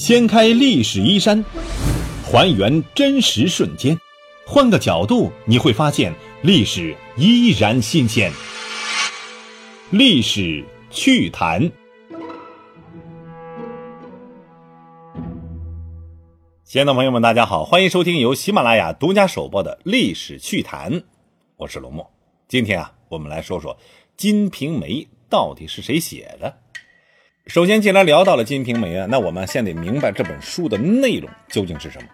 掀开历史衣衫，还原真实瞬间，换个角度你会发现历史依然新鲜。历史趣谈，亲爱的朋友们，大家好，欢迎收听由喜马拉雅独家首播的《历史趣谈》，我是龙墨。今天啊，我们来说说《金瓶梅》到底是谁写的。首先，既然聊到了《金瓶梅》啊，那我们先得明白这本书的内容究竟是什么。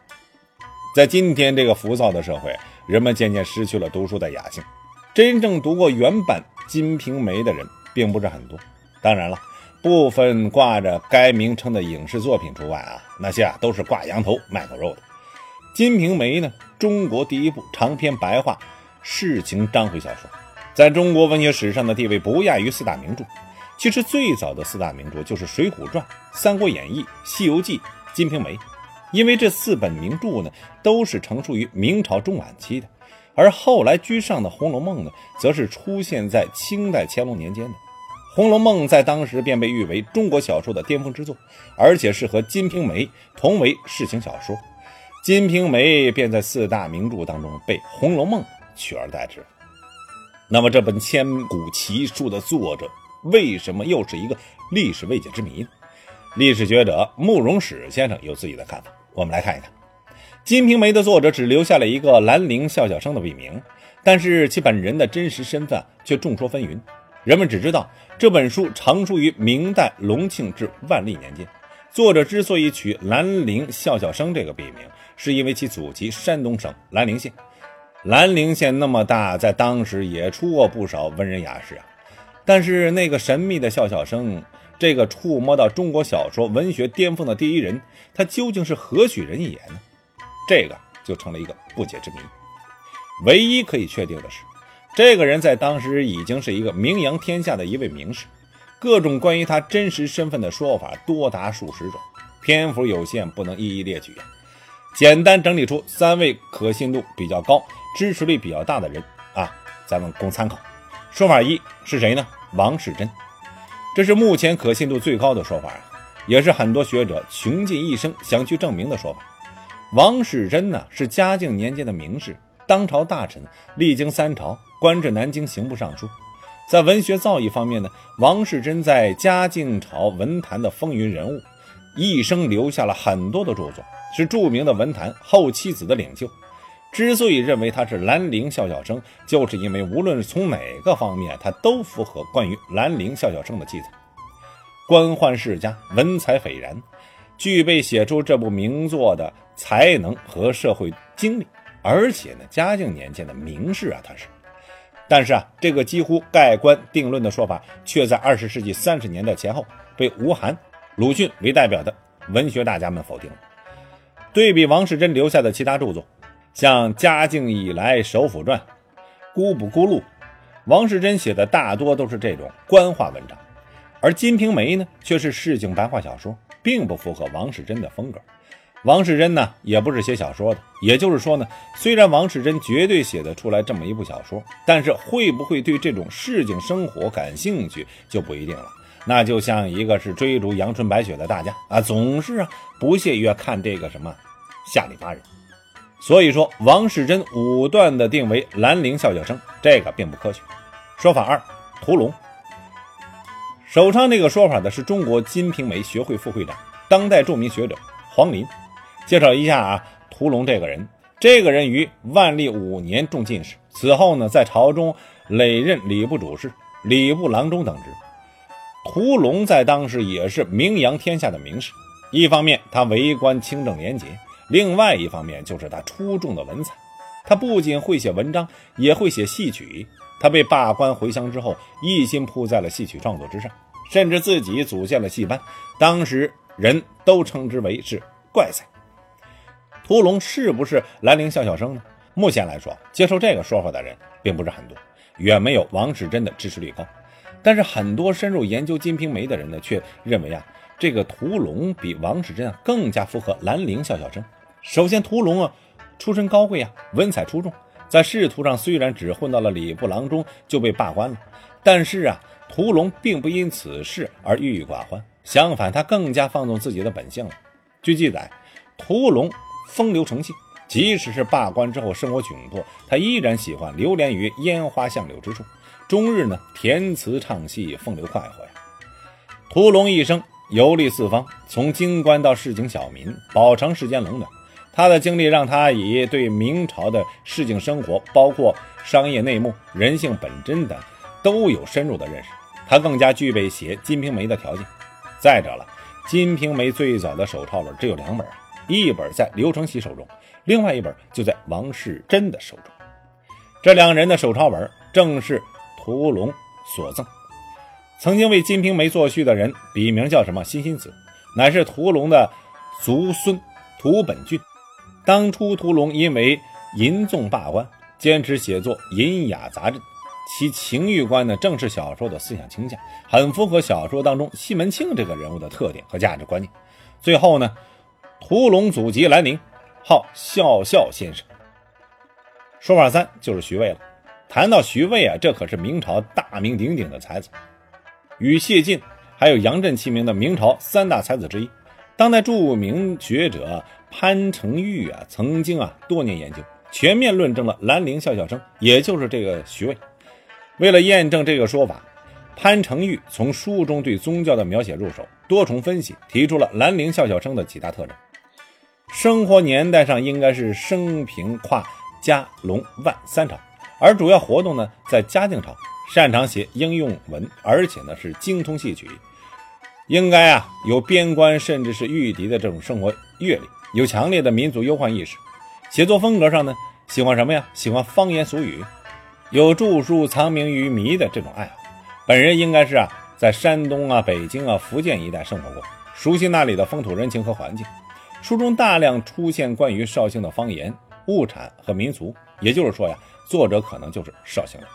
在今天这个浮躁的社会，人们渐渐失去了读书的雅兴，真正读过原版《金瓶梅》的人并不是很多。当然了，部分挂着该名称的影视作品除外啊，那些啊都是挂羊头卖狗肉的。《金瓶梅》呢，中国第一部长篇白话世情章回小说，在中国文学史上的地位不亚于四大名著。其实最早的四大名著就是《水浒传》《三国演义》《西游记》《金瓶梅》，因为这四本名著呢都是成书于明朝中晚期的，而后来居上的《红楼梦》呢，则是出现在清代乾隆年间的。《红楼梦》在当时便被誉为中国小说的巅峰之作，而且是和《金瓶梅》同为世情小说，《金瓶梅》便在四大名著当中被《红楼梦》取而代之。那么这本千古奇书的作者。为什么又是一个历史未解之谜呢？历史学者慕容史先生有自己的看法。我们来看一看，《金瓶梅》的作者只留下了一个兰陵笑笑生的笔名，但是其本人的真实身份却众说纷纭。人们只知道这本书成书于明代隆庆至万历年间。作者之所以取兰陵笑笑生这个笔名，是因为其祖籍山东省兰陵县。兰陵县那么大，在当时也出过不少文人雅士啊。但是那个神秘的笑笑生，这个触摸到中国小说文学巅峰的第一人，他究竟是何许人也呢？这个就成了一个不解之谜。唯一可以确定的是，这个人在当时已经是一个名扬天下的一位名士，各种关于他真实身份的说法多达数十种，篇幅有限，不能一一列举。简单整理出三位可信度比较高、支持率比较大的人啊，咱们供参考。说法一是谁呢？王世贞，这是目前可信度最高的说法啊，也是很多学者穷尽一生想去证明的说法。王世贞呢是嘉靖年间的名士，当朝大臣，历经三朝，官至南京刑部尚书。在文学造诣方面呢，王世贞在嘉靖朝文坛的风云人物，一生留下了很多的著作，是著名的文坛后期子的领袖。之所以认为他是兰陵笑笑生，就是因为无论从哪个方面，他都符合关于兰陵笑笑生的记载。官宦世家，文采斐然，具备写出这部名作的才能和社会经历。而且呢，嘉靖年间的名士啊，他是。但是啊，这个几乎盖棺定论的说法，却在二十世纪三十年代前后被吴晗、鲁迅为代表的文学大家们否定了。对比王世贞留下的其他著作。像嘉靖以来首辅传、孤不咕噜，王世贞写的大多都是这种官话文章，而《金瓶梅》呢却是市井白话小说，并不符合王世贞的风格。王世贞呢也不是写小说的，也就是说呢，虽然王世贞绝对写得出来这么一部小说，但是会不会对这种市井生活感兴趣就不一定了。那就像一个是追逐阳春白雪的大家啊，总是啊不屑于看这个什么下里巴人。所以说，王世贞武断的定为兰陵笑笑生，这个并不科学。说法二，屠龙。首倡这个说法的是中国金瓶梅学会副会长、当代著名学者黄林。介绍一下啊，屠龙这个人，这个人于万历五年中进士，此后呢，在朝中累任礼部主事、礼部郎中等职。屠龙在当时也是名扬天下的名士，一方面他为官清正廉洁。另外一方面就是他出众的文采，他不仅会写文章，也会写戏曲。他被罢官回乡之后，一心扑在了戏曲创作之上，甚至自己组建了戏班，当时人都称之为是怪才。屠龙是不是兰陵笑笑生呢？目前来说，接受这个说法的人并不是很多，远没有王世贞的支持率高。但是很多深入研究《金瓶梅》的人呢，却认为啊，这个屠龙比王世贞啊更加符合兰陵笑笑生。首先，屠龙啊，出身高贵啊，文采出众，在仕途上虽然只混到了礼部郎中就被罢官了，但是啊，屠龙并不因此事而郁郁寡欢，相反，他更加放纵自己的本性了。据记载，屠龙风流成性，即使是罢官之后生活窘迫，他依然喜欢流连于烟花巷柳之处，终日呢填词唱戏，风流快活呀。屠龙一生游历四方，从京官到市井小民，饱尝世间冷暖。他的经历让他以对明朝的市井生活，包括商业内幕、人性本真等，都有深入的认识。他更加具备写《金瓶梅》的条件。再者了，《金瓶梅》最早的手抄本只有两本，一本在刘承熙手中，另外一本就在王世贞的手中。这两人的手抄本正是屠龙所赠。曾经为《金瓶梅》作序的人，笔名叫什么？辛辛子，乃是屠龙的族孙屠本俊。当初屠龙因为吟纵罢官，坚持写作《吟雅杂志》，其情欲观呢，正是小说的思想倾向，很符合小说当中西门庆这个人物的特点和价值观念。最后呢，屠龙祖籍兰陵，号笑笑先生。说法三就是徐渭了。谈到徐渭啊，这可是明朝大名鼎鼎的才子，与谢晋还有杨震齐名的明朝三大才子之一。当代著名学者。潘成玉啊，曾经啊多年研究，全面论证了兰陵笑笑生，也就是这个徐渭。为了验证这个说法，潘成玉从书中对宗教的描写入手，多重分析，提出了兰陵笑笑生的几大特征。生活年代上应该是生平跨嘉隆万三朝，而主要活动呢在嘉靖朝，擅长写应用文，而且呢是精通戏曲，应该啊有边关甚至是御敌的这种生活阅历。有强烈的民族忧患意识，写作风格上呢，喜欢什么呀？喜欢方言俗语，有著书藏名于谜的这种爱好。本人应该是啊，在山东啊、北京啊、福建一带生活过，熟悉那里的风土人情和环境。书中大量出现关于绍兴的方言、物产和民俗，也就是说呀，作者可能就是绍兴人。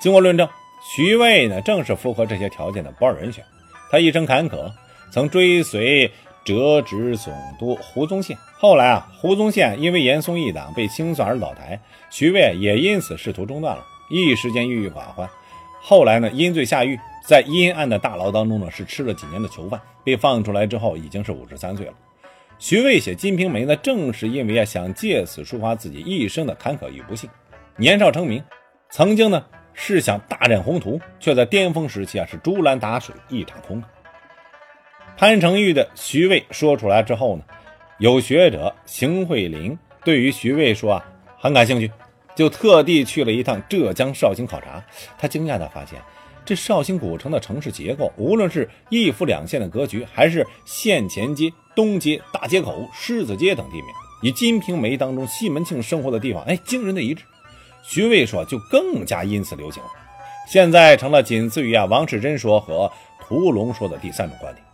经过论证，徐渭呢，正是符合这些条件的不二人选。他一生坎坷，曾追随。折职总督胡宗宪，后来啊，胡宗宪因为严嵩一党被清算而倒台，徐渭也因此仕途中断了，一时间郁郁寡欢。后来呢，因罪下狱，在阴暗的大牢当中呢，是吃了几年的囚犯，被放出来之后已经是五十三岁了。徐渭写《金瓶梅》呢，正是因为啊，想借此抒发自己一生的坎坷与不幸。年少成名，曾经呢是想大展宏图，却在巅峰时期啊，是竹篮打水一场空啊。潘成玉的徐渭说出来之后呢，有学者邢慧玲对于徐渭说啊很感兴趣，就特地去了一趟浙江绍兴考察。他惊讶地发现，这绍兴古城的城市结构，无论是一府两县的格局，还是县前街、东街、大街口、狮子街等地名，与《金瓶梅》当中西门庆生活的地方，哎，惊人的一致。徐渭说就更加因此流行了，现在成了仅次于啊王世贞说和屠龙说的第三种观点。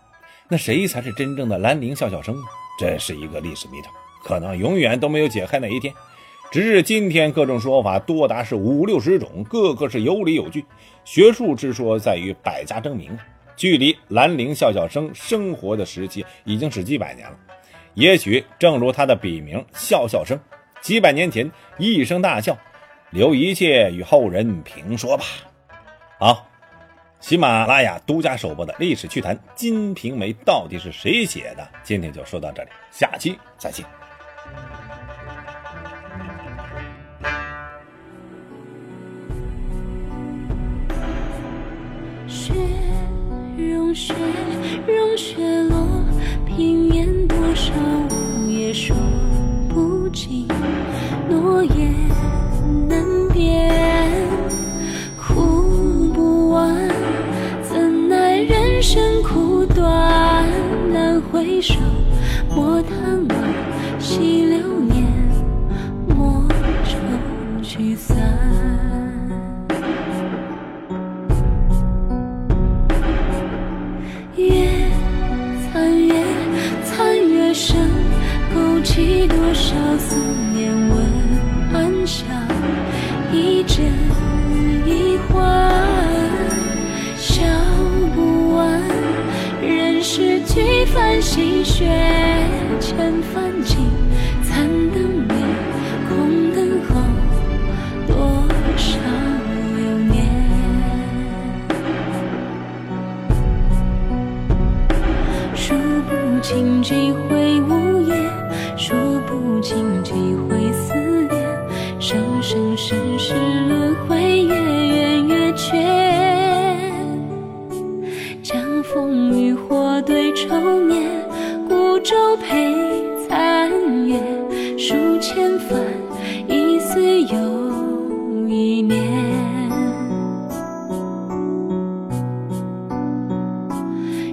那谁才是真正的兰陵笑笑生呢？这是一个历史谜团，可能永远都没有解开那一天。直至今天，各种说法多达是五六十种，个个是有理有据。学术之说在于百家争鸣啊，距离兰陵笑笑生生活的时期已经是几百年了。也许正如他的笔名笑笑生，几百年前一声大笑，留一切与后人评说吧。好。喜马拉雅独家首播的历史趣谈《金瓶梅》到底是谁写的？今天就说到这里，下期再见。雪融雪融雪回首，莫叹惋，惜流年，莫愁聚散。是几番心血，千帆尽，残灯灭，空等候多少流年。数不清几回呜咽，数不清几回思念，生生世世轮回，月圆月缺。江枫渔对愁眠，孤舟陪残月，数千帆，一岁又一年。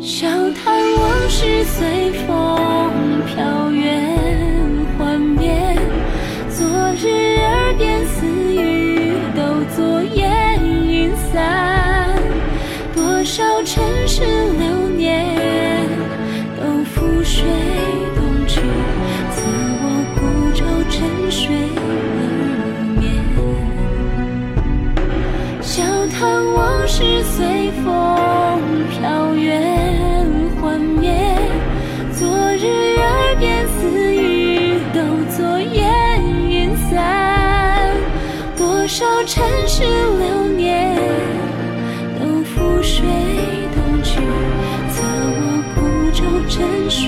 笑谈往事随风飘是随风飘远幻灭，昨日耳边私语都作烟云散，多少尘世流年都覆水东去，赐我孤舟沉水